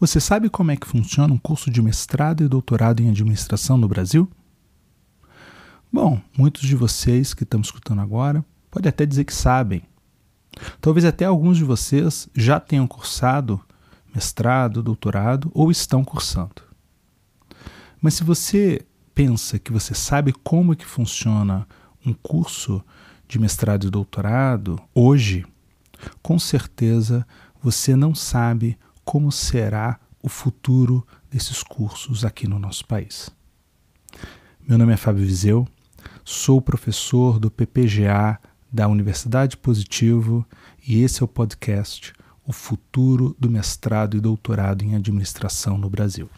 Você sabe como é que funciona um curso de mestrado e doutorado em administração no Brasil? Bom, muitos de vocês que estão escutando agora podem até dizer que sabem. Talvez até alguns de vocês já tenham cursado mestrado, doutorado ou estão cursando. Mas se você pensa que você sabe como que funciona um curso de mestrado e doutorado hoje, com certeza você não sabe como será o futuro desses cursos aqui no nosso país. Meu nome é Fábio Viseu, sou professor do PPGA da Universidade Positivo e esse é o podcast O Futuro do Mestrado e Doutorado em Administração no Brasil.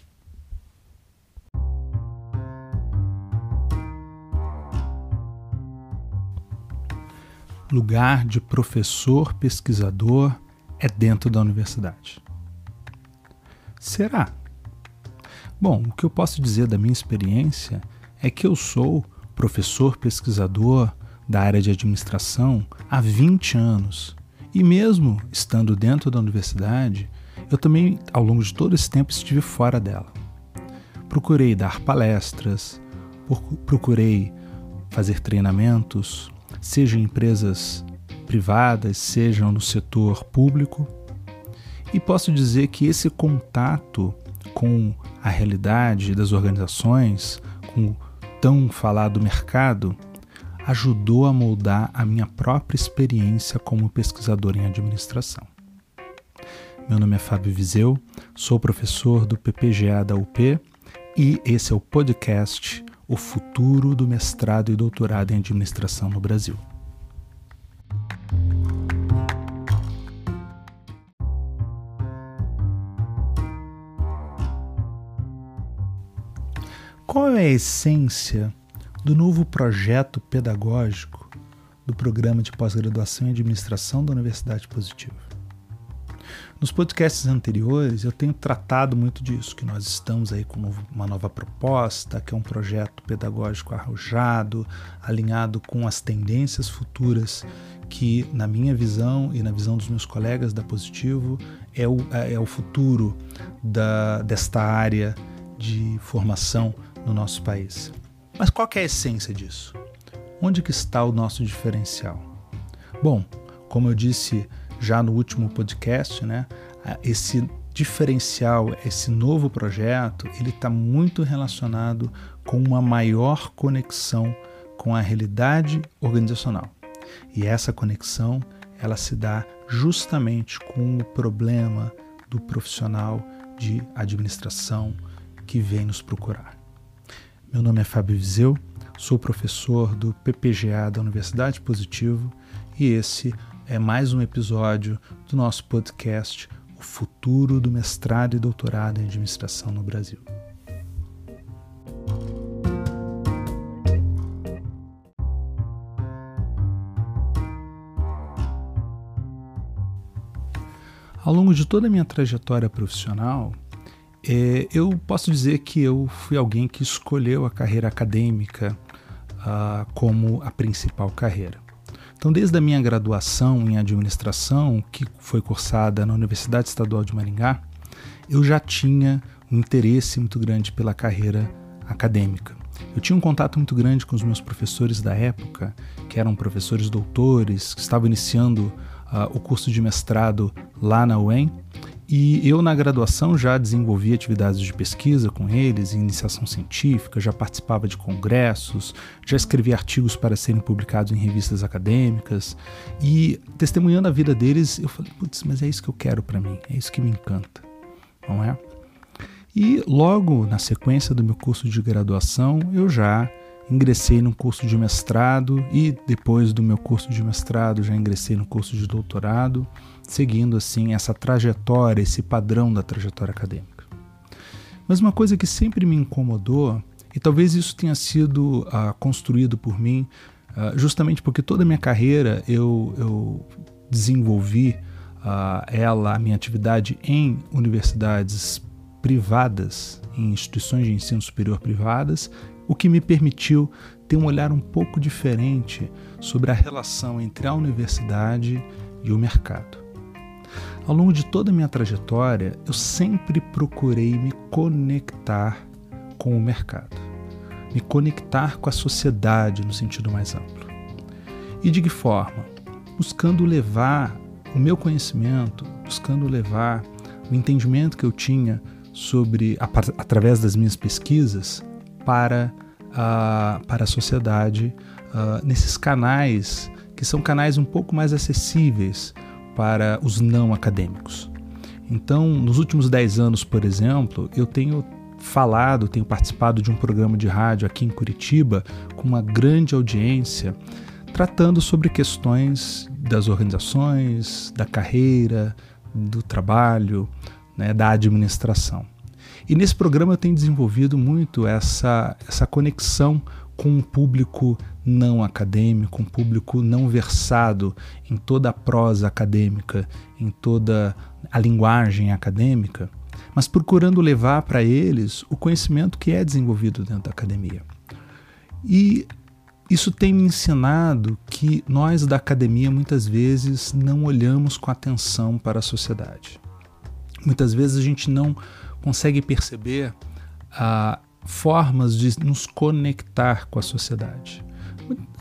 Lugar de professor pesquisador é dentro da universidade. Será? Bom, o que eu posso dizer da minha experiência é que eu sou professor pesquisador da área de administração há 20 anos. E mesmo estando dentro da universidade, eu também, ao longo de todo esse tempo, estive fora dela. Procurei dar palestras, procurei fazer treinamentos, seja em empresas privadas, sejam no setor público, e posso dizer que esse contato com a realidade das organizações, com o tão falado mercado, ajudou a moldar a minha própria experiência como pesquisador em administração. Meu nome é Fábio Viseu, sou professor do PPGA da UP e esse é o podcast O Futuro do Mestrado e Doutorado em Administração no Brasil. Qual é a essência do novo projeto pedagógico do programa de pós-graduação em administração da Universidade Positiva? Nos podcasts anteriores eu tenho tratado muito disso, que nós estamos aí com uma nova proposta, que é um projeto pedagógico arrojado, alinhado com as tendências futuras que, na minha visão e na visão dos meus colegas da Positivo, é o, é o futuro da, desta área de formação no nosso país. Mas qual é a essência disso? Onde que está o nosso diferencial? Bom, como eu disse já no último podcast, né, esse diferencial, esse novo projeto, ele está muito relacionado com uma maior conexão com a realidade organizacional. E essa conexão, ela se dá justamente com o problema do profissional de administração que vem nos procurar. Meu nome é Fábio Viseu, sou professor do PPGA da Universidade Positivo e esse é mais um episódio do nosso podcast O Futuro do Mestrado e Doutorado em Administração no Brasil. Ao longo de toda a minha trajetória profissional, é, eu posso dizer que eu fui alguém que escolheu a carreira acadêmica uh, como a principal carreira. Então, desde a minha graduação em administração, que foi cursada na Universidade Estadual de Maringá, eu já tinha um interesse muito grande pela carreira acadêmica. Eu tinha um contato muito grande com os meus professores da época, que eram professores doutores, que estavam iniciando uh, o curso de mestrado lá na UEM, e eu, na graduação, já desenvolvi atividades de pesquisa com eles, iniciação científica, já participava de congressos, já escrevi artigos para serem publicados em revistas acadêmicas. E, testemunhando a vida deles, eu falei: putz, mas é isso que eu quero para mim, é isso que me encanta, não é? E logo na sequência do meu curso de graduação, eu já ingressei no curso de mestrado e depois do meu curso de mestrado já ingressei no curso de doutorado seguindo assim essa trajetória, esse padrão da trajetória acadêmica. Mas uma coisa que sempre me incomodou, e talvez isso tenha sido uh, construído por mim, uh, justamente porque toda a minha carreira eu, eu desenvolvi uh, ela, a minha atividade em universidades privadas, em instituições de ensino superior privadas, o que me permitiu ter um olhar um pouco diferente sobre a relação entre a universidade e o mercado. Ao longo de toda a minha trajetória, eu sempre procurei me conectar com o mercado, me conectar com a sociedade no sentido mais amplo. E de que forma? Buscando levar o meu conhecimento, buscando levar o entendimento que eu tinha sobre através das minhas pesquisas para a, para a sociedade uh, nesses canais que são canais um pouco mais acessíveis para os não acadêmicos. Então, nos últimos 10 anos, por exemplo, eu tenho falado, tenho participado de um programa de rádio aqui em Curitiba com uma grande audiência, tratando sobre questões das organizações, da carreira, do trabalho, né, da administração. E nesse programa eu tenho desenvolvido muito essa, essa conexão com um público não acadêmico, um público não versado em toda a prosa acadêmica, em toda a linguagem acadêmica, mas procurando levar para eles o conhecimento que é desenvolvido dentro da academia. E isso tem me ensinado que nós da academia muitas vezes não olhamos com atenção para a sociedade. Muitas vezes a gente não consegue perceber ah, formas de nos conectar com a sociedade.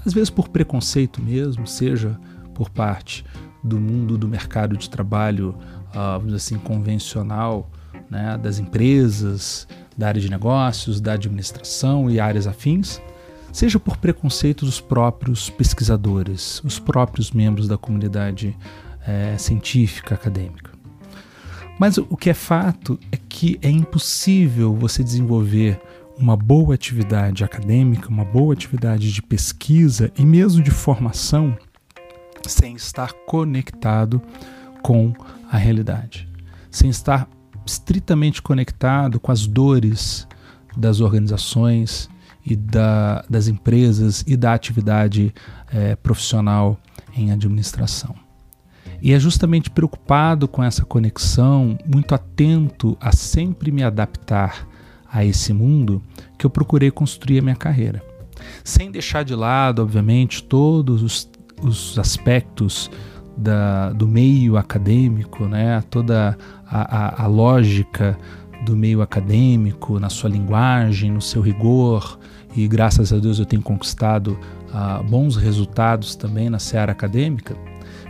Às vezes por preconceito mesmo, seja por parte do mundo do mercado de trabalho, dizer assim, convencional, né, das empresas, da área de negócios, da administração e áreas afins, seja por preconceito dos próprios pesquisadores, os próprios membros da comunidade é, científica, acadêmica. Mas o que é fato é que é impossível você desenvolver uma boa atividade acadêmica, uma boa atividade de pesquisa e mesmo de formação sem estar conectado com a realidade, sem estar estritamente conectado com as dores das organizações e da, das empresas e da atividade é, profissional em administração. E é justamente preocupado com essa conexão, muito atento a sempre me adaptar a esse mundo, que eu procurei construir a minha carreira. Sem deixar de lado, obviamente, todos os, os aspectos da, do meio acadêmico, né? toda a, a, a lógica do meio acadêmico, na sua linguagem, no seu rigor, e graças a Deus eu tenho conquistado uh, bons resultados também na seara acadêmica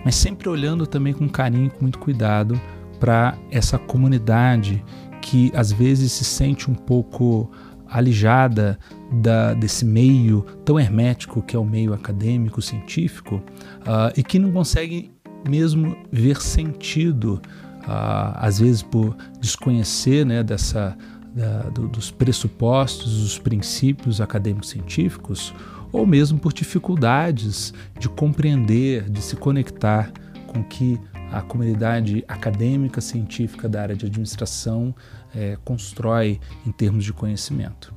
mas sempre olhando também com carinho, com muito cuidado para essa comunidade que às vezes se sente um pouco alijada da, desse meio tão hermético que é o meio acadêmico, científico, uh, e que não consegue mesmo ver sentido, uh, às vezes por desconhecer né, dessa, da, do, dos pressupostos, dos princípios acadêmicos científicos, ou mesmo por dificuldades de compreender, de se conectar com que a comunidade acadêmica científica da área de administração é, constrói em termos de conhecimento.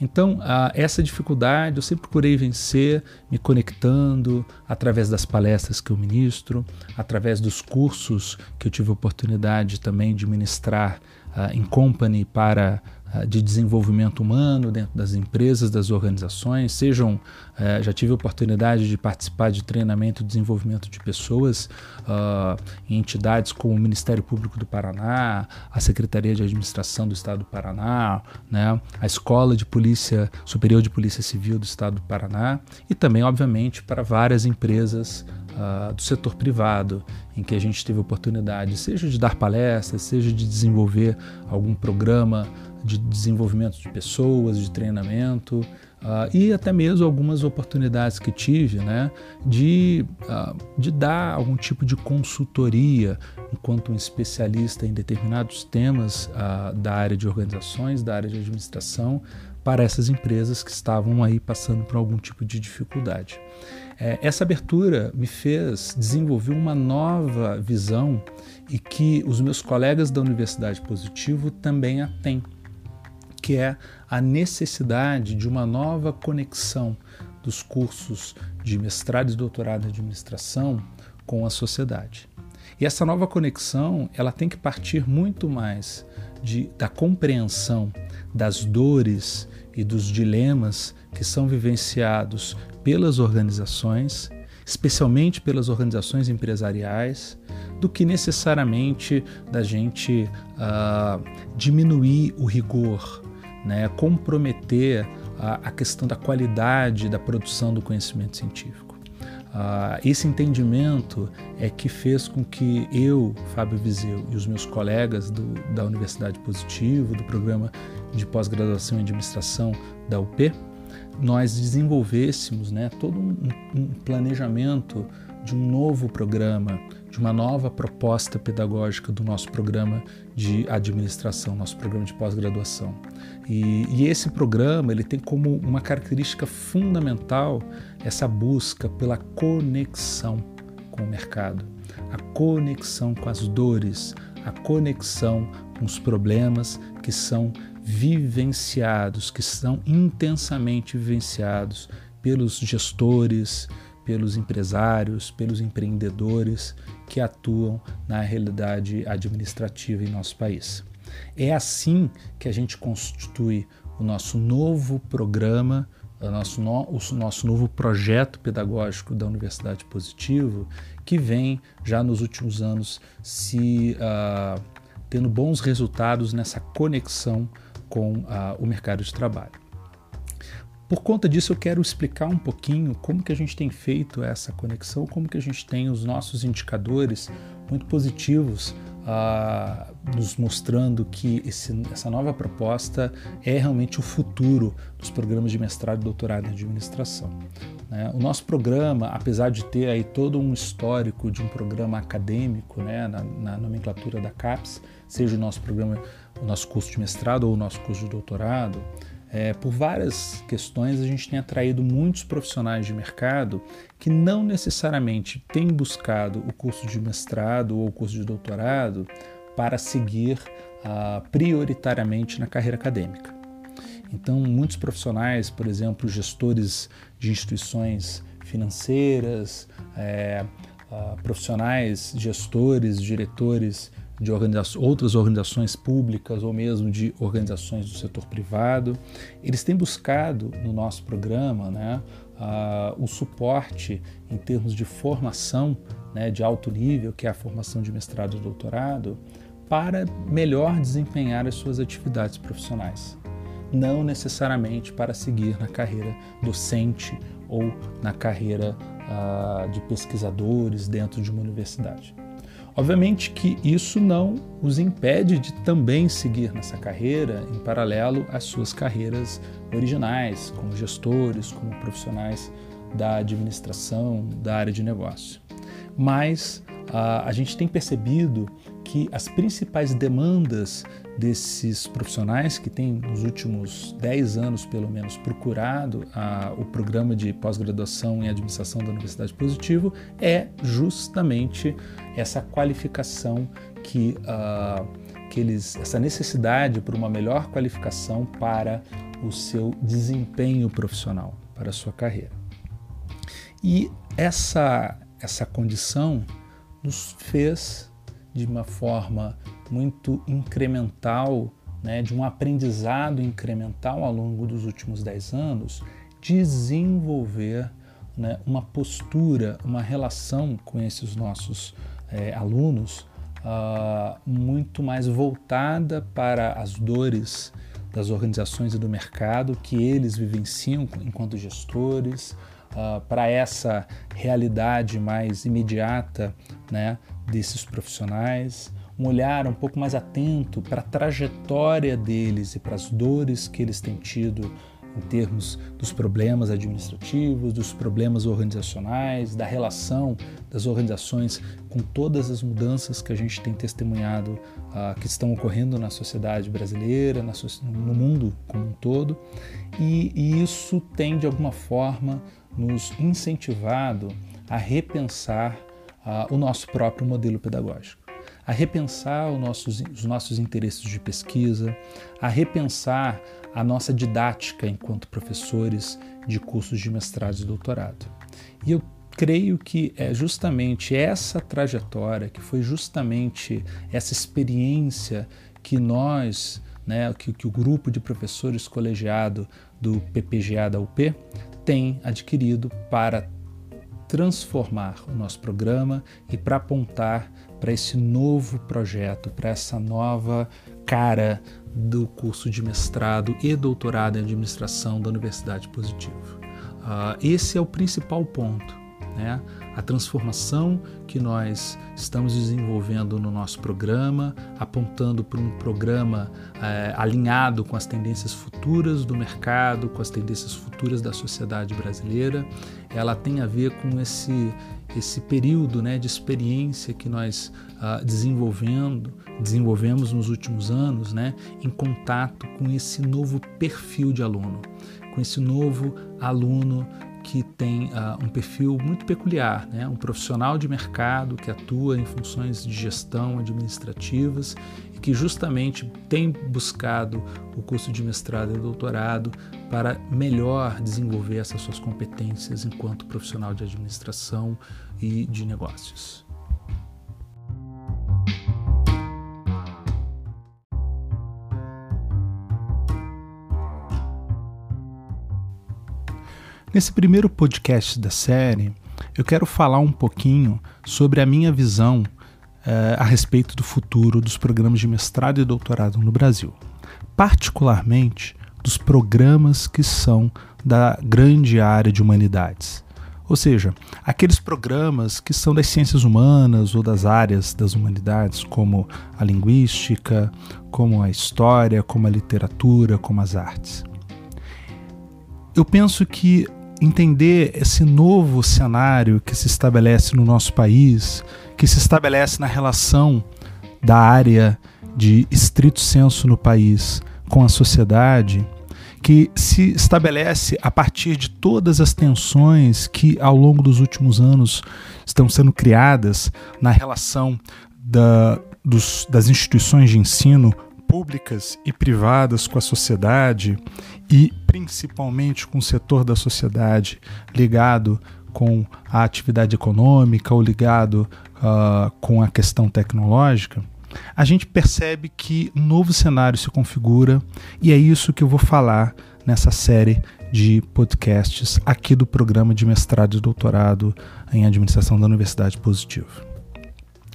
Então, essa dificuldade eu sempre procurei vencer, me conectando através das palestras que eu ministro, através dos cursos que eu tive oportunidade também de ministrar uh, em company para ah, de desenvolvimento humano dentro das empresas, das organizações, sejam, eh, já tive a oportunidade de participar de treinamento e desenvolvimento de pessoas uh, em entidades como o Ministério Público do Paraná, a Secretaria de Administração do Estado do Paraná, né, a Escola de Polícia Superior de Polícia Civil do Estado do Paraná e também, obviamente, para várias empresas uh, do setor privado, em que a gente teve oportunidade, seja de dar palestras, seja de desenvolver algum programa de desenvolvimento de pessoas, de treinamento, uh, e até mesmo algumas oportunidades que tive né, de, uh, de dar algum tipo de consultoria enquanto um especialista em determinados temas da área de organizações, da área de administração, para essas empresas que estavam aí passando por algum tipo de dificuldade. É, essa abertura me fez desenvolver uma nova visão e que os meus colegas da Universidade Positivo também a têm, que é a necessidade de uma nova conexão dos cursos de mestrado e doutorado em administração com a sociedade. E essa nova conexão, ela tem que partir muito mais de, da compreensão das dores e dos dilemas que são vivenciados pelas organizações, especialmente pelas organizações empresariais, do que necessariamente da gente uh, diminuir o rigor, né, comprometer a, a questão da qualidade da produção do conhecimento científico. Uh, esse entendimento é que fez com que eu, Fábio Viseu, e os meus colegas do, da Universidade Positivo, do programa de pós-graduação em administração da UP, nós desenvolvêssemos né, todo um, um planejamento de um novo programa, de uma nova proposta pedagógica do nosso programa de administração, nosso programa de pós-graduação. E, e, esse programa ele tem como uma característica fundamental essa busca pela conexão com o mercado, a conexão com as dores, a conexão com os problemas que são vivenciados, que são intensamente vivenciados pelos gestores, pelos empresários, pelos empreendedores que atuam na realidade administrativa em nosso país. É assim que a gente constitui o nosso novo programa, o nosso, no, o nosso novo projeto pedagógico da Universidade Positivo, que vem já nos últimos anos se uh, tendo bons resultados nessa conexão com uh, o mercado de trabalho. Por conta disso, eu quero explicar um pouquinho como que a gente tem feito essa conexão, como que a gente tem os nossos indicadores muito positivos nos mostrando que esse, essa nova proposta é realmente o futuro dos programas de mestrado e doutorado em administração. Né? O nosso programa, apesar de ter aí todo um histórico de um programa acadêmico né, na, na nomenclatura da CAPES, seja o nosso programa o nosso curso de mestrado ou o nosso curso de doutorado, é, por várias questões a gente tem atraído muitos profissionais de mercado que não necessariamente têm buscado o curso de mestrado ou o curso de doutorado para seguir ah, prioritariamente na carreira acadêmica. Então, muitos profissionais, por exemplo, gestores de instituições financeiras, é, ah, profissionais, gestores, diretores de outras organizações públicas ou mesmo de organizações do setor privado. Eles têm buscado no nosso programa né, uh, o suporte em termos de formação né, de alto nível, que é a formação de mestrado e doutorado, para melhor desempenhar as suas atividades profissionais. Não necessariamente para seguir na carreira docente ou na carreira uh, de pesquisadores dentro de uma universidade. Obviamente que isso não os impede de também seguir nessa carreira em paralelo às suas carreiras originais, como gestores, como profissionais da administração, da área de negócio. Mas a, a gente tem percebido que as principais demandas desses profissionais que têm nos últimos 10 anos, pelo menos, procurado a, o programa de pós-graduação em administração da Universidade Positivo é justamente essa qualificação que, uh, que eles, essa necessidade por uma melhor qualificação para o seu desempenho profissional, para a sua carreira. E essa, essa condição nos fez de uma forma muito incremental, né, de um aprendizado incremental ao longo dos últimos dez anos, desenvolver né, uma postura, uma relação com esses nossos é, alunos uh, muito mais voltada para as dores das organizações e do mercado que eles vivenciam enquanto gestores, uh, para essa realidade mais imediata né, desses profissionais, um olhar um pouco mais atento para a trajetória deles e para as dores que eles têm tido em termos dos problemas administrativos, dos problemas organizacionais, da relação das organizações com todas as mudanças que a gente tem testemunhado uh, que estão ocorrendo na sociedade brasileira, na, no mundo como um todo, e, e isso tem de alguma forma nos incentivado a repensar uh, o nosso próprio modelo pedagógico a repensar nossos, os nossos interesses de pesquisa, a repensar a nossa didática enquanto professores de cursos de mestrado e doutorado. E eu creio que é justamente essa trajetória, que foi justamente essa experiência que nós, né, que, que o grupo de professores colegiado do PPGA da UP tem adquirido para transformar o nosso programa e para apontar para esse novo projeto, para essa nova cara do curso de mestrado e doutorado em administração da Universidade Positivo. Uh, esse é o principal ponto, né? a transformação que nós estamos desenvolvendo no nosso programa, apontando para um programa é, alinhado com as tendências futuras do mercado, com as tendências futuras da sociedade brasileira. Ela tem a ver com esse esse período né, de experiência que nós uh, desenvolvendo, desenvolvemos nos últimos anos, né, em contato com esse novo perfil de aluno, com esse novo aluno que tem uh, um perfil muito peculiar, né? um profissional de mercado que atua em funções de gestão administrativas que justamente tem buscado o curso de mestrado e doutorado para melhor desenvolver essas suas competências enquanto profissional de administração e de negócios. Nesse primeiro podcast da série, eu quero falar um pouquinho sobre a minha visão a respeito do futuro dos programas de mestrado e doutorado no Brasil, particularmente dos programas que são da grande área de humanidades. Ou seja, aqueles programas que são das ciências humanas ou das áreas das humanidades, como a linguística, como a história, como a literatura, como as artes. Eu penso que entender esse novo cenário que se estabelece no nosso país, que se estabelece na relação da área de estrito senso no país com a sociedade, que se estabelece a partir de todas as tensões que ao longo dos últimos anos estão sendo criadas na relação da, dos, das instituições de ensino públicas e privadas com a sociedade e principalmente com o setor da sociedade ligado com a atividade econômica ou ligado uh, com a questão tecnológica, a gente percebe que um novo cenário se configura e é isso que eu vou falar nessa série de podcasts aqui do programa de mestrado e doutorado em administração da Universidade Positivo.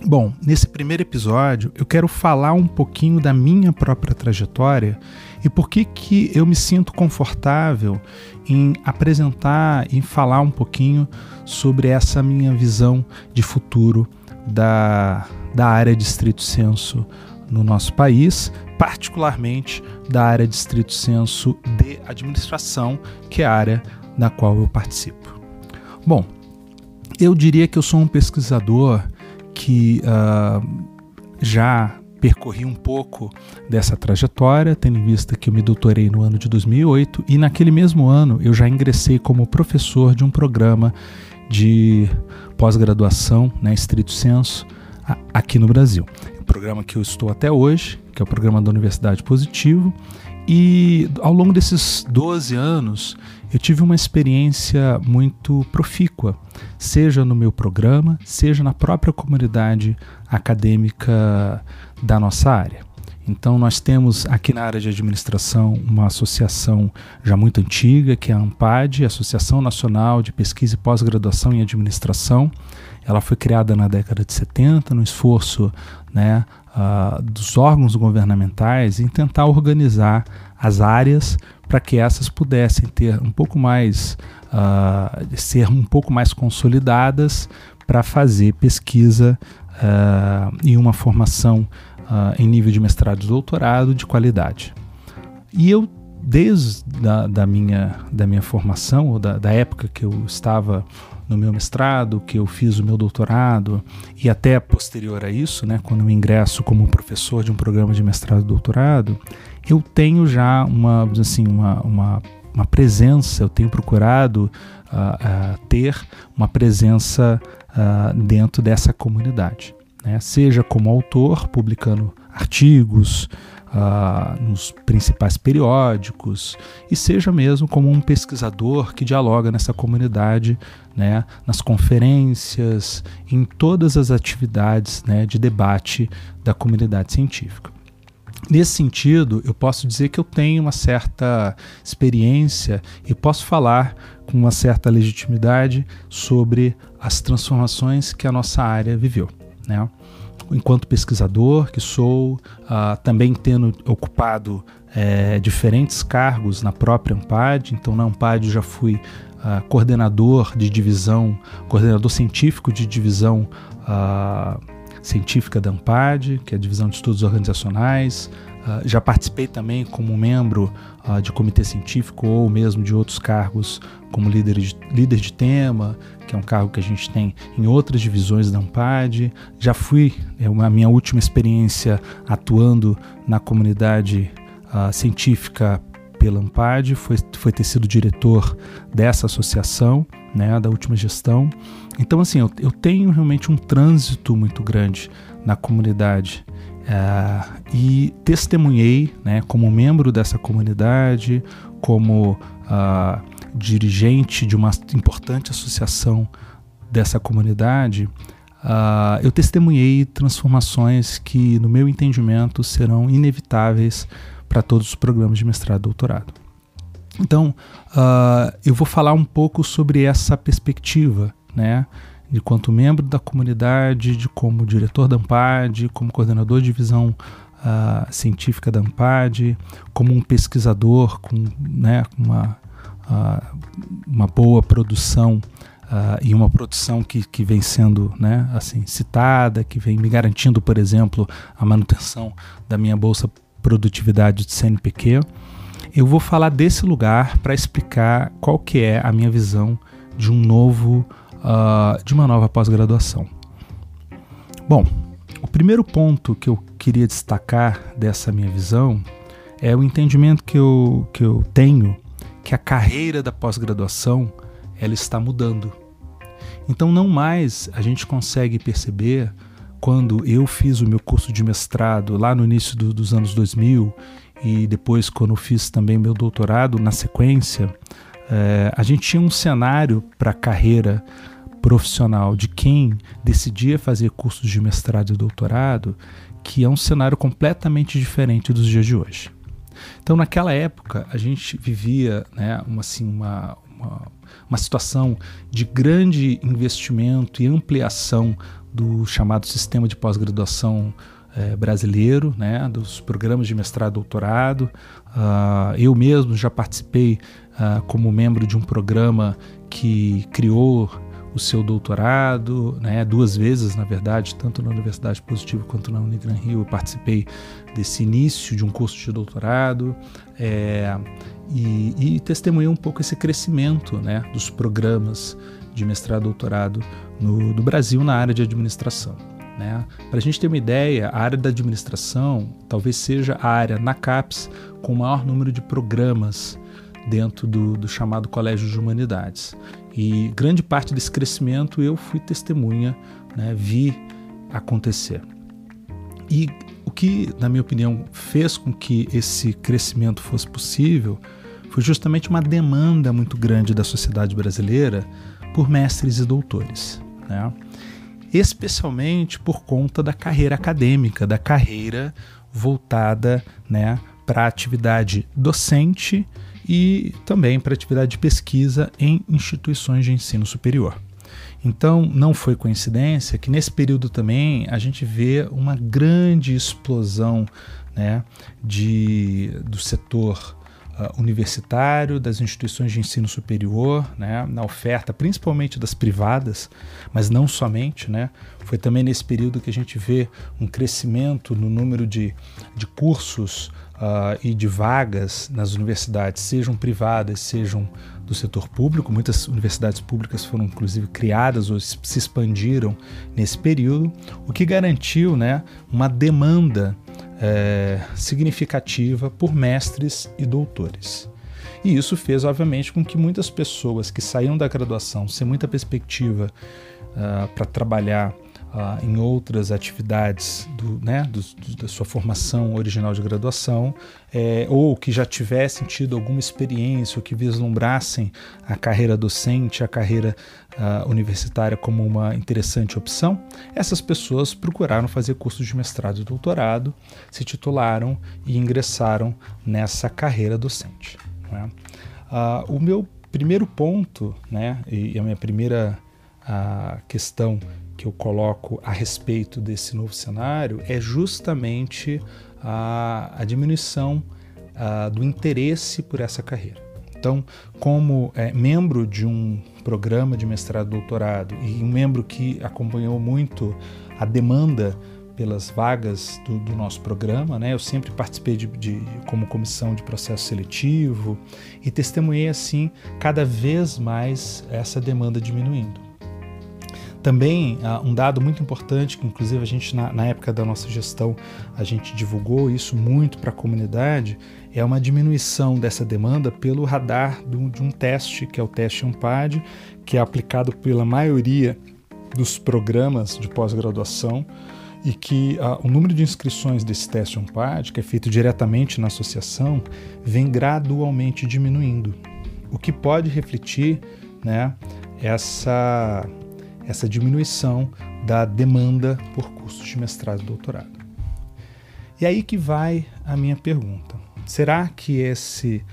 Bom, nesse primeiro episódio eu quero falar um pouquinho da minha própria trajetória e por que, que eu me sinto confortável em apresentar e falar um pouquinho sobre essa minha visão de futuro da, da área de estrito senso no nosso país, particularmente da área de estrito senso de administração, que é a área da qual eu participo. Bom, eu diria que eu sou um pesquisador que uh, já percorri um pouco dessa trajetória, tendo em vista que eu me doutorei no ano de 2008 e naquele mesmo ano eu já ingressei como professor de um programa de pós-graduação, né, estrito senso, aqui no Brasil. O programa que eu estou até hoje, que é o programa da Universidade Positivo, e ao longo desses 12 anos eu tive uma experiência muito profícua, seja no meu programa, seja na própria comunidade acadêmica da nossa área. Então, nós temos aqui na área de administração uma associação já muito antiga, que é a AMPAD, Associação Nacional de Pesquisa e Pós-Graduação em Administração. Ela foi criada na década de 70, no esforço né, uh, dos órgãos governamentais em tentar organizar as áreas para que essas pudessem ter um pouco mais, uh, ser um pouco mais consolidadas para fazer pesquisa uh, e uma formação em nível de mestrado e doutorado de qualidade. E eu, desde da, da minha, da minha formação, ou da, da época que eu estava no meu mestrado, que eu fiz o meu doutorado e até posterior a isso, né, quando eu ingresso como professor de um programa de mestrado e doutorado, eu tenho já uma, assim, uma, uma, uma presença, eu tenho procurado uh, uh, ter uma presença uh, dentro dessa comunidade. Né? Seja como autor, publicando artigos nos principais periódicos, e seja mesmo como um pesquisador que dialoga nessa comunidade, né? nas conferências, em todas as atividades né? de debate da comunidade científica. Nesse sentido, eu posso dizer que eu tenho uma certa experiência e posso falar com uma certa legitimidade sobre as transformações que a nossa área viveu. Né? Enquanto pesquisador que sou, uh, também tendo ocupado é, diferentes cargos na própria Ampad, então na Ampad já fui uh, coordenador de divisão, coordenador científico de divisão uh, científica da AMPAD, que é a Divisão de Estudos Organizacionais. Uh, já participei também como membro uh, de comitê científico ou mesmo de outros cargos, como líder de, líder de tema, que é um cargo que a gente tem em outras divisões da AMPAD. Já fui, é a minha última experiência atuando na comunidade uh, científica pela AMPAD, foi, foi ter sido diretor dessa associação, né, da última gestão. Então, assim, eu, eu tenho realmente um trânsito muito grande na comunidade é, e testemunhei, né, como membro dessa comunidade, como uh, dirigente de uma importante associação dessa comunidade, uh, eu testemunhei transformações que, no meu entendimento, serão inevitáveis para todos os programas de mestrado e doutorado. Então, uh, eu vou falar um pouco sobre essa perspectiva, né? De quanto membro da comunidade, de como diretor da AMPAD, como coordenador de divisão uh, científica da AMPAD, como um pesquisador com né, uma, uh, uma boa produção Uh, e uma produção que, que vem sendo né, assim, citada, que vem me garantindo, por exemplo, a manutenção da minha bolsa produtividade de CNPq, eu vou falar desse lugar para explicar qual que é a minha visão de um novo, uh, de uma nova pós-graduação. Bom, o primeiro ponto que eu queria destacar dessa minha visão é o entendimento que eu, que eu tenho que a carreira da pós-graduação ela está mudando. Então não mais a gente consegue perceber quando eu fiz o meu curso de mestrado lá no início do, dos anos 2000 e depois quando fiz também meu doutorado na sequência, é, a gente tinha um cenário para a carreira profissional de quem decidia fazer cursos de mestrado e doutorado que é um cenário completamente diferente dos dias de hoje. Então, naquela época, a gente vivia né, uma, assim, uma, uma, uma situação de grande investimento e ampliação do chamado sistema de pós-graduação é, brasileiro, né, dos programas de mestrado e doutorado. Uh, eu mesmo já participei uh, como membro de um programa que criou o seu doutorado, né, duas vezes, na verdade, tanto na Universidade Positivo quanto na Unigran Rio, eu participei desse início de um curso de doutorado é, e, e testemunhei um pouco esse crescimento né, dos programas de mestrado e doutorado no, do Brasil na área de administração. Né? Para a gente ter uma ideia, a área da administração talvez seja a área na CAPES com o maior número de programas dentro do, do chamado Colégio de Humanidades. E grande parte desse crescimento eu fui testemunha, né, vi acontecer. E o que, na minha opinião, fez com que esse crescimento fosse possível foi justamente uma demanda muito grande da sociedade brasileira por mestres e doutores, né? especialmente por conta da carreira acadêmica, da carreira voltada né, para a atividade docente e também para atividade de pesquisa em instituições de ensino superior. Então, não foi coincidência que nesse período também a gente vê uma grande explosão né, de, do setor uh, universitário, das instituições de ensino superior, né, na oferta principalmente das privadas, mas não somente. Né, foi também nesse período que a gente vê um crescimento no número de, de cursos uh, e de vagas nas universidades, sejam privadas, sejam do setor público. Muitas universidades públicas foram inclusive criadas ou se expandiram nesse período, o que garantiu né, uma demanda é, significativa por mestres e doutores. E isso fez, obviamente, com que muitas pessoas que saíam da graduação sem muita perspectiva uh, para trabalhar uh, em outras atividades do, né, do, do, da sua formação original de graduação, é, ou que já tivessem tido alguma experiência, ou que vislumbrassem a carreira docente, a carreira uh, universitária como uma interessante opção, essas pessoas procuraram fazer cursos de mestrado e doutorado, se titularam e ingressaram nessa carreira docente. Né? O meu primeiro ponto, né, e a minha primeira a questão que eu coloco a respeito desse novo cenário é justamente a, a diminuição a, do interesse por essa carreira. Então, como é, membro de um programa de mestrado e doutorado e um membro que acompanhou muito a demanda pelas vagas do, do, nosso programa, né? Eu sempre participei de, de, como comissão de processo seletivo e testemunhei assim cada vez mais essa demanda diminuindo. Também uh, um dado muito importante, que inclusive a gente na, na época da nossa gestão a gente divulgou isso muito para a comunidade, é uma diminuição dessa demanda pelo radar do, de um teste, que é o teste AMPAD, que é aplicado pela maioria dos programas de pós-graduação e que uh, o número de inscrições desse teste AMPAD, que é feito diretamente na associação, vem gradualmente diminuindo, o que pode refletir né, essa essa diminuição da demanda por cursos de mestrado e doutorado. E aí que vai a minha pergunta. Será que esse,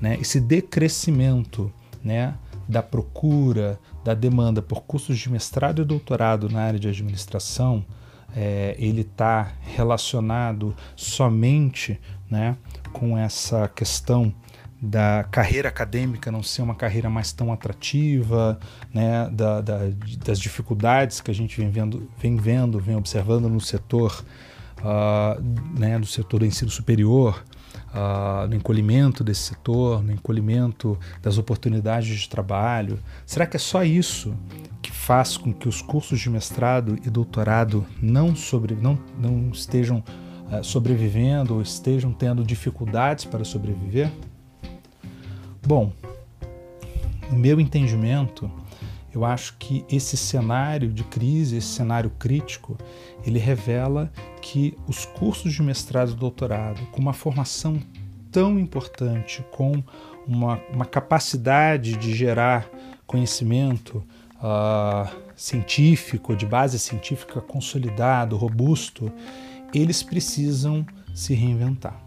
né, esse decrescimento né, da procura, da demanda por cursos de mestrado e doutorado na área de administração, é, ele está relacionado somente né, com essa questão da carreira acadêmica não ser uma carreira mais tão atrativa, né, da, da, das dificuldades que a gente vem vendo, vem, vendo, vem observando no setor, uh, né, do setor do ensino superior, uh, no encolhimento desse setor, no encolhimento das oportunidades de trabalho. Será que é só isso que faz com que os cursos de mestrado e doutorado não, sobre, não, não estejam uh, sobrevivendo ou estejam tendo dificuldades para sobreviver? Bom, no meu entendimento, eu acho que esse cenário de crise, esse cenário crítico, ele revela que os cursos de mestrado e doutorado, com uma formação tão importante, com uma, uma capacidade de gerar conhecimento uh, científico, de base científica consolidado, robusto, eles precisam se reinventar.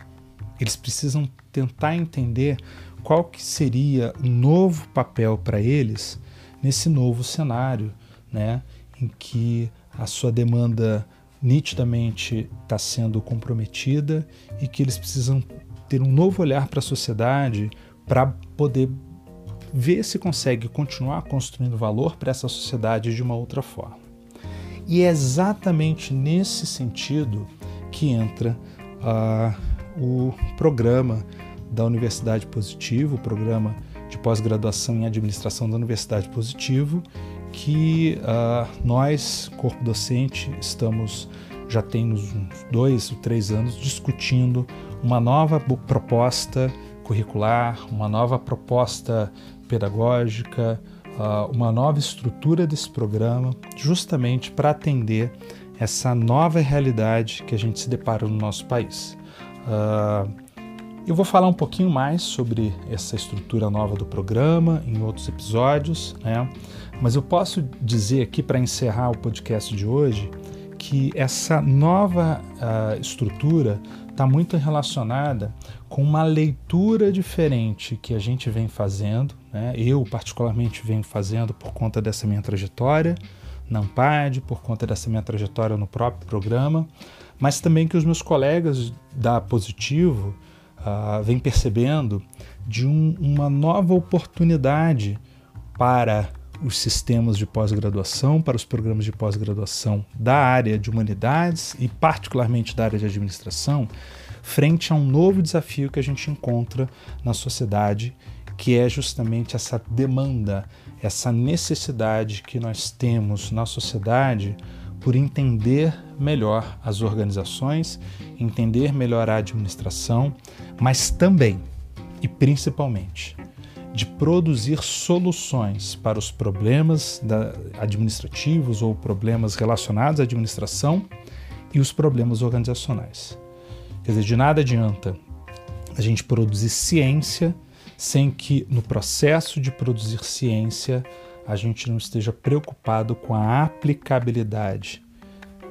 Eles precisam tentar entender qual que seria um novo papel para eles nesse novo cenário, né, em que a sua demanda nitidamente está sendo comprometida e que eles precisam ter um novo olhar para a sociedade para poder ver se consegue continuar construindo valor para essa sociedade de uma outra forma. E é exatamente nesse sentido que entra uh, o programa da Universidade Positivo, o programa de pós-graduação em administração da Universidade Positivo, que uh, nós, corpo docente, estamos já tem uns dois ou três anos discutindo uma nova proposta curricular, uma nova proposta pedagógica, uh, uma nova estrutura desse programa, justamente para atender essa nova realidade que a gente se depara no nosso país. Uh, eu vou falar um pouquinho mais sobre essa estrutura nova do programa em outros episódios, né? mas eu posso dizer aqui para encerrar o podcast de hoje que essa nova uh, estrutura está muito relacionada com uma leitura diferente que a gente vem fazendo, né? eu particularmente venho fazendo por conta dessa minha trajetória na Ampad, por conta dessa minha trajetória no próprio programa, mas também que os meus colegas da Positivo uh, vem percebendo de um, uma nova oportunidade para os sistemas de pós-graduação, para os programas de pós-graduação da área de humanidades e, particularmente, da área de administração, frente a um novo desafio que a gente encontra na sociedade, que é justamente essa demanda, essa necessidade que nós temos na sociedade por entender melhor as organizações, entender melhor a administração, mas também e principalmente de produzir soluções para os problemas administrativos ou problemas relacionados à administração e os problemas organizacionais. Quer dizer, de nada adianta a gente produzir ciência sem que no processo de produzir ciência a gente não esteja preocupado com a aplicabilidade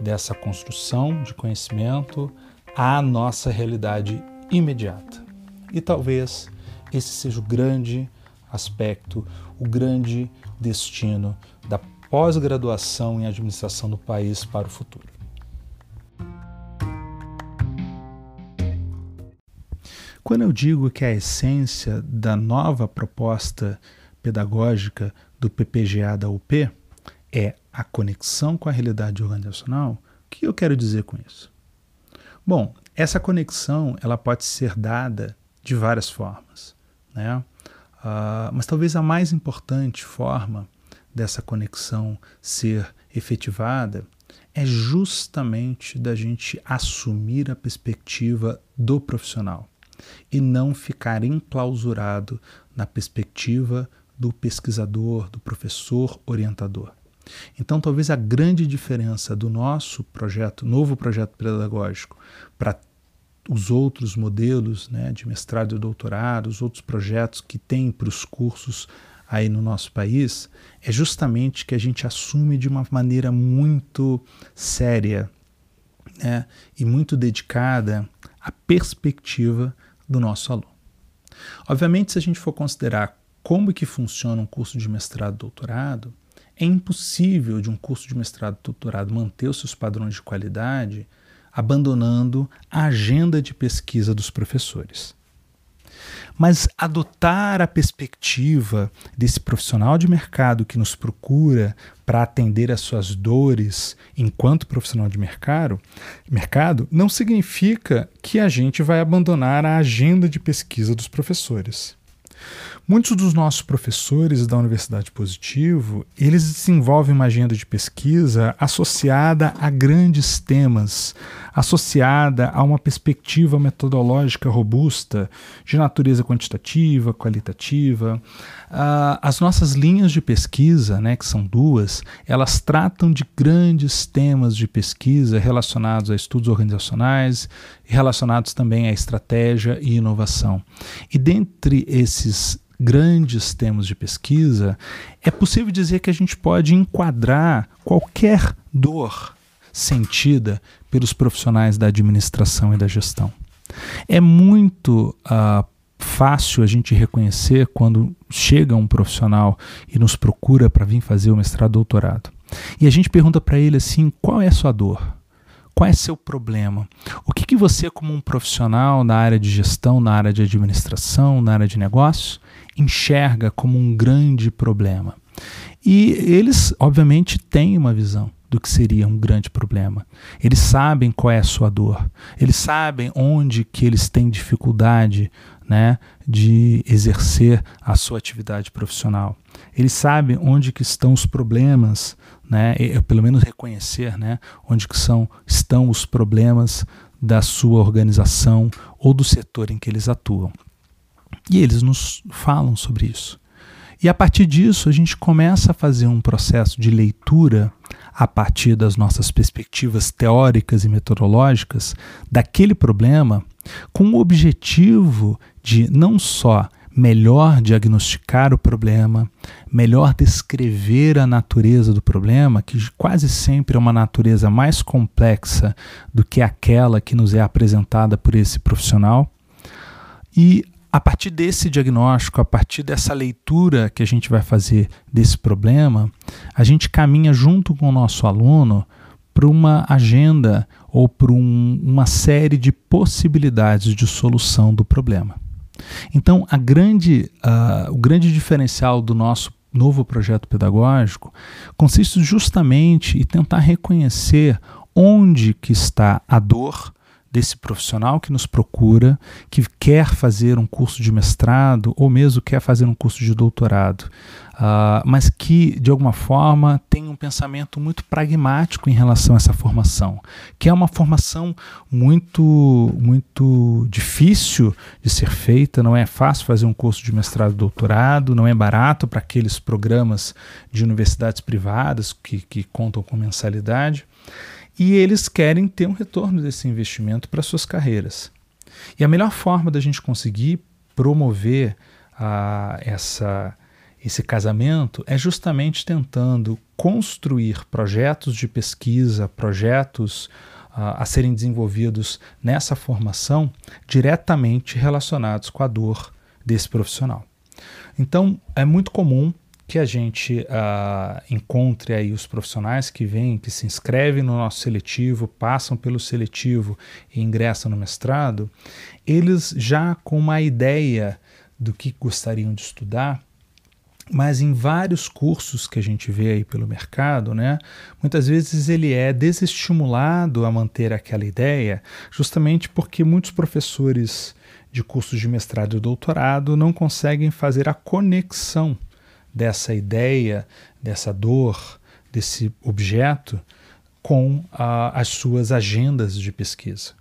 dessa construção de conhecimento à nossa realidade imediata. E talvez esse seja o grande aspecto, o grande destino da pós-graduação em administração do país para o futuro. Quando eu digo que a essência da nova proposta pedagógica do PPGA da UP é a conexão com a realidade organizacional, o que eu quero dizer com isso? Bom, essa conexão ela pode ser dada de várias formas, né? Uh, mas talvez a mais importante forma dessa conexão ser efetivada é justamente da gente assumir a perspectiva do profissional e não ficar enclausurado na perspectiva do pesquisador, do professor orientador. Então, talvez a grande diferença do nosso projeto, novo projeto pedagógico, para os outros modelos né, de mestrado e doutorado, os outros projetos que tem para os cursos aí no nosso país, é justamente que a gente assume de uma maneira muito séria né, e muito dedicada a perspectiva do nosso aluno. Obviamente, se a gente for considerar como que funciona um curso de mestrado e doutorado, é impossível de um curso de mestrado e doutorado manter os seus padrões de qualidade abandonando a agenda de pesquisa dos professores. Mas adotar a perspectiva desse profissional de mercado que nos procura para atender às suas dores enquanto profissional de mercado, mercado não significa que a gente vai abandonar a agenda de pesquisa dos professores. Muitos dos nossos professores da Universidade Positivo, eles desenvolvem uma agenda de pesquisa associada a grandes temas, associada a uma perspectiva metodológica robusta de natureza quantitativa, qualitativa. Uh, as nossas linhas de pesquisa, né, que são duas, elas tratam de grandes temas de pesquisa relacionados a estudos organizacionais, relacionados também à estratégia e inovação. E dentre esses grandes temas de pesquisa, é possível dizer que a gente pode enquadrar qualquer dor sentida pelos profissionais da administração e da gestão. É muito uh, fácil a gente reconhecer quando chega um profissional e nos procura para vir fazer o mestrado doutorado. E a gente pergunta para ele assim: qual é a sua dor? Qual é seu problema? O que, que você, como um profissional na área de gestão, na área de administração, na área de negócios, enxerga como um grande problema? E eles, obviamente, têm uma visão do que seria um grande problema. Eles sabem qual é a sua dor. Eles sabem onde que eles têm dificuldade né, de exercer a sua atividade profissional. Eles sabem onde que estão os problemas né, e, pelo menos reconhecer né, onde que são, estão os problemas da sua organização ou do setor em que eles atuam. E eles nos falam sobre isso. E a partir disso, a gente começa a fazer um processo de leitura a partir das nossas perspectivas teóricas e metodológicas daquele problema, com o objetivo de não só melhor diagnosticar o problema, melhor descrever a natureza do problema, que quase sempre é uma natureza mais complexa do que aquela que nos é apresentada por esse profissional. E a partir desse diagnóstico, a partir dessa leitura que a gente vai fazer desse problema, a gente caminha junto com o nosso aluno para uma agenda ou para um, uma série de possibilidades de solução do problema. Então, grande, uh, o grande diferencial do nosso novo projeto pedagógico consiste justamente em tentar reconhecer onde que está a dor desse profissional que nos procura, que quer fazer um curso de mestrado ou mesmo quer fazer um curso de doutorado, uh, mas que de alguma forma tem um pensamento muito pragmático em relação a essa formação, que é uma formação muito, muito difícil de ser feita, não é fácil fazer um curso de mestrado e doutorado, não é barato para aqueles programas de universidades privadas que, que contam com mensalidade e eles querem ter um retorno desse investimento para suas carreiras. E a melhor forma da gente conseguir promover ah, essa, esse casamento é justamente tentando construir projetos de pesquisa, projetos ah, a serem desenvolvidos nessa formação diretamente relacionados com a dor desse profissional. Então, é muito comum que a gente uh, encontre aí os profissionais que vêm, que se inscrevem no nosso seletivo, passam pelo seletivo e ingressam no mestrado, eles já com uma ideia do que gostariam de estudar, mas em vários cursos que a gente vê aí pelo mercado, né, muitas vezes ele é desestimulado a manter aquela ideia, justamente porque muitos professores de cursos de mestrado e doutorado não conseguem fazer a conexão dessa ideia, dessa dor, desse objeto com a, as suas agendas de pesquisa.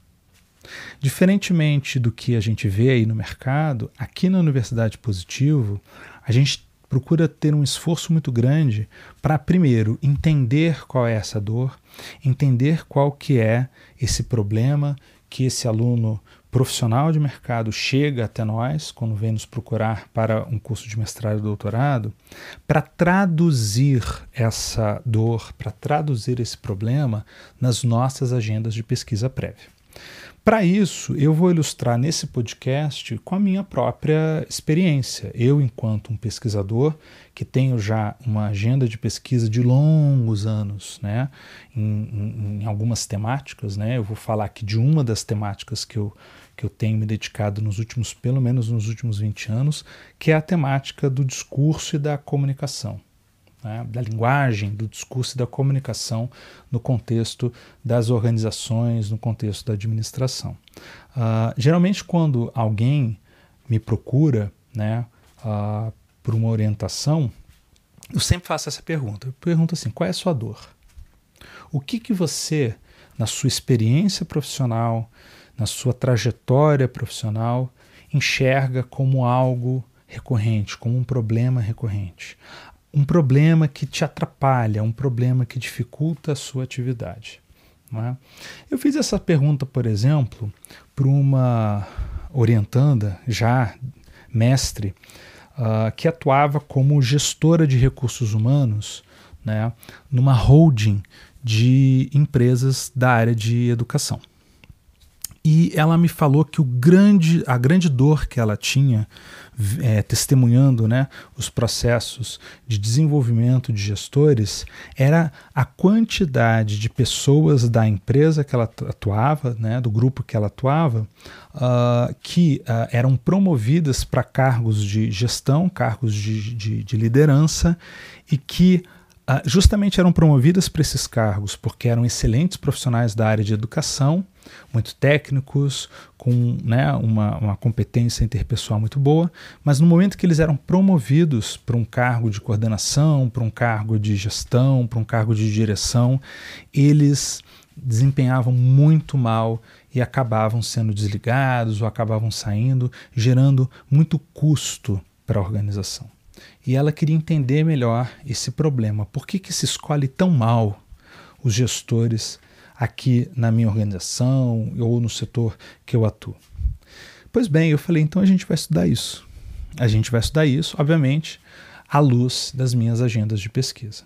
Diferentemente do que a gente vê aí no mercado, aqui na Universidade Positivo, a gente procura ter um esforço muito grande para primeiro entender qual é essa dor, entender qual que é esse problema que esse aluno profissional de mercado chega até nós, quando vem nos procurar para um curso de mestrado e doutorado, para traduzir essa dor, para traduzir esse problema nas nossas agendas de pesquisa prévia. Para isso, eu vou ilustrar nesse podcast com a minha própria experiência. Eu, enquanto um pesquisador que tenho já uma agenda de pesquisa de longos anos, né, em, em, algumas temáticas, né, eu vou falar aqui de uma das temáticas que eu, que eu tenho me dedicado nos últimos, pelo menos nos últimos 20 anos, que é a temática do discurso e da comunicação né, da linguagem, do discurso e da comunicação no contexto das organizações, no contexto da administração. Uh, geralmente, quando alguém me procura né, uh, por uma orientação, eu sempre faço essa pergunta. Eu pergunto assim: qual é a sua dor? O que, que você, na sua experiência profissional, na sua trajetória profissional, enxerga como algo recorrente, como um problema recorrente um problema que te atrapalha, um problema que dificulta a sua atividade. É? Eu fiz essa pergunta, por exemplo, para uma orientanda, já mestre, uh, que atuava como gestora de recursos humanos né, numa holding de empresas da área de educação. E ela me falou que o grande, a grande dor que ela tinha é, testemunhando né, os processos de desenvolvimento de gestores era a quantidade de pessoas da empresa que ela atuava, né, do grupo que ela atuava, uh, que uh, eram promovidas para cargos de gestão, cargos de, de, de liderança e que justamente eram promovidas para esses cargos porque eram excelentes profissionais da área de educação, muito técnicos, com né, uma, uma competência interpessoal muito boa, mas no momento que eles eram promovidos para um cargo de coordenação, para um cargo de gestão, para um cargo de direção, eles desempenhavam muito mal e acabavam sendo desligados ou acabavam saindo, gerando muito custo para a organização e ela queria entender melhor esse problema. Por que, que se escolhe tão mal os gestores aqui na minha organização ou no setor que eu atuo? Pois bem, eu falei, então a gente vai estudar isso. A gente vai estudar isso, obviamente, à luz das minhas agendas de pesquisa.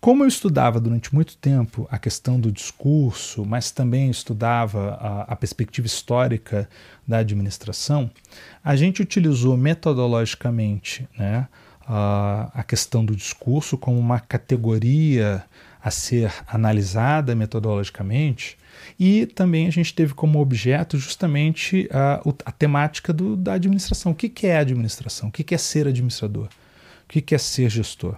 Como eu estudava durante muito tempo a questão do discurso, mas também estudava a, a, perspectiva histórica da administração, a gente utilizou metodologicamente né, a, a questão do discurso como uma categoria a ser analisada metodologicamente, e também a gente teve como objeto justamente a, a temática do, da administração. O que, que é administração? O que, que é ser administrador? O que, que é ser gestor?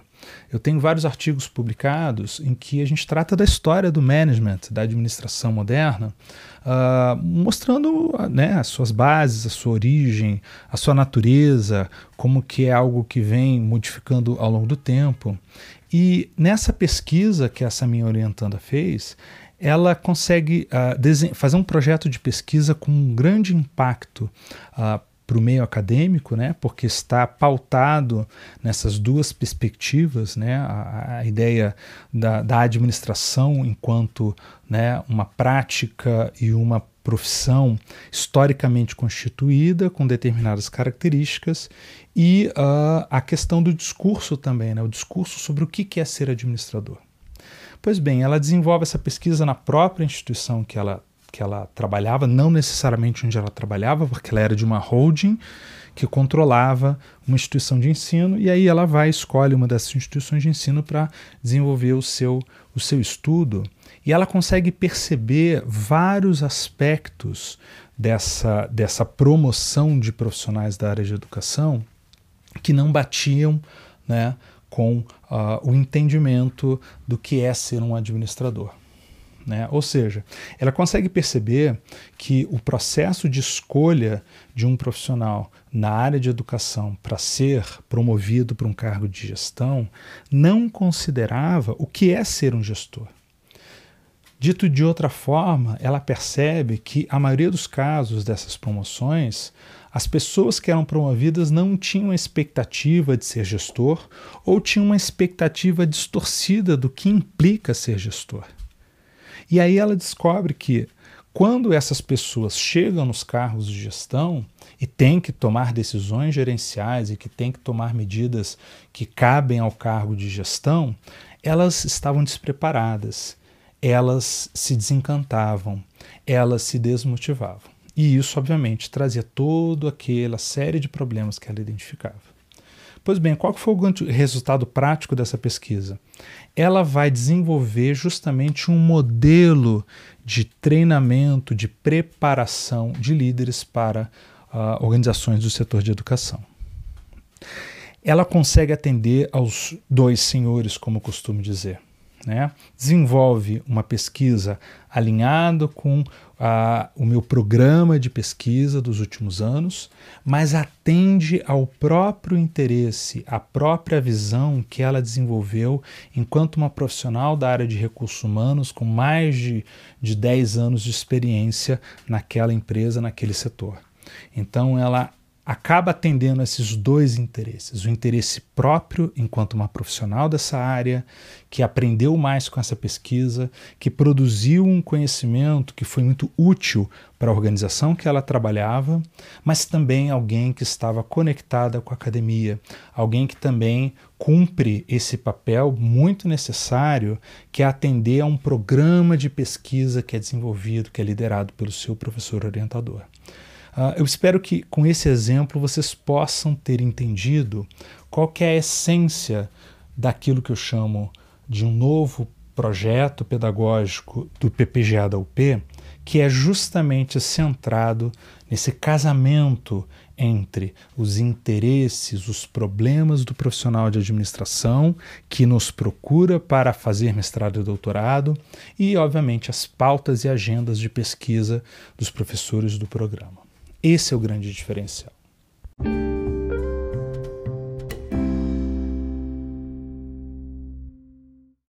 Eu tenho vários artigos publicados em que a gente trata da história do management, da administração moderna, uh, mostrando né, as suas bases, a sua origem, a sua natureza, como que é algo que vem modificando ao longo do tempo. E nessa pesquisa que essa minha orientanda fez, ela consegue uh, fazer um projeto de pesquisa com um grande impacto uh, para o meio acadêmico, né, porque está pautado nessas duas perspectivas, né, a, a ideia da, da, administração enquanto né, uma prática e uma profissão historicamente constituída com determinadas características e uh, a questão do discurso também, né, o discurso sobre o que é ser administrador. Pois bem, ela desenvolve essa pesquisa na própria instituição que ela que ela trabalhava, não necessariamente onde ela trabalhava, porque ela era de uma holding que controlava uma instituição de ensino, e aí ela vai escolhe uma dessas instituições de ensino para desenvolver o seu, o seu estudo, e ela consegue perceber vários aspectos dessa, dessa promoção de profissionais da área de educação que não batiam né, com uh, o entendimento do que é ser um administrador. Né? Ou seja, ela consegue perceber que o processo de escolha de um profissional na área de educação para ser promovido para um cargo de gestão não considerava o que é ser um gestor. Dito de outra forma, ela percebe que a maioria dos casos dessas promoções, as pessoas que eram promovidas não tinham a expectativa de ser gestor ou tinham uma expectativa distorcida do que implica ser gestor. E aí ela descobre que quando essas pessoas chegam nos cargos de gestão e têm que tomar decisões gerenciais e que têm que tomar medidas que cabem ao cargo de gestão, elas estavam despreparadas, elas se desencantavam, elas se desmotivavam. E isso, obviamente, trazia toda aquela série de problemas que ela identificava. Pois bem, qual foi o resultado prático dessa pesquisa? Ela vai desenvolver justamente um modelo de treinamento, de preparação de líderes para uh, organizações do setor de educação. Ela consegue atender aos dois senhores, como costumo dizer né? desenvolve uma pesquisa alinhada com a, o meu programa de pesquisa dos últimos anos, mas atende ao próprio interesse, à própria visão que ela desenvolveu enquanto uma profissional da área de recursos humanos com mais de, de 10 anos de experiência naquela empresa, naquele setor. Então, ela acaba atendendo esses dois interesses: o interesse próprio, enquanto uma profissional dessa área, que aprendeu mais com essa pesquisa, que produziu um conhecimento que foi muito útil para a organização que ela trabalhava, mas também alguém que estava conectada com a academia, alguém que também cumpre esse papel muito necessário, que é atender a um programa de pesquisa que é desenvolvido, que é liderado pelo seu professor orientador. Uh, eu espero que com esse exemplo vocês possam ter entendido qual é a essência daquilo que eu chamo de um novo projeto pedagógico do PPGA da UP, que é justamente centrado nesse casamento entre os interesses, os problemas do profissional de administração que nos procura para fazer mestrado e doutorado e, obviamente, as pautas e agendas de pesquisa dos professores do programa. Esse é o grande diferencial.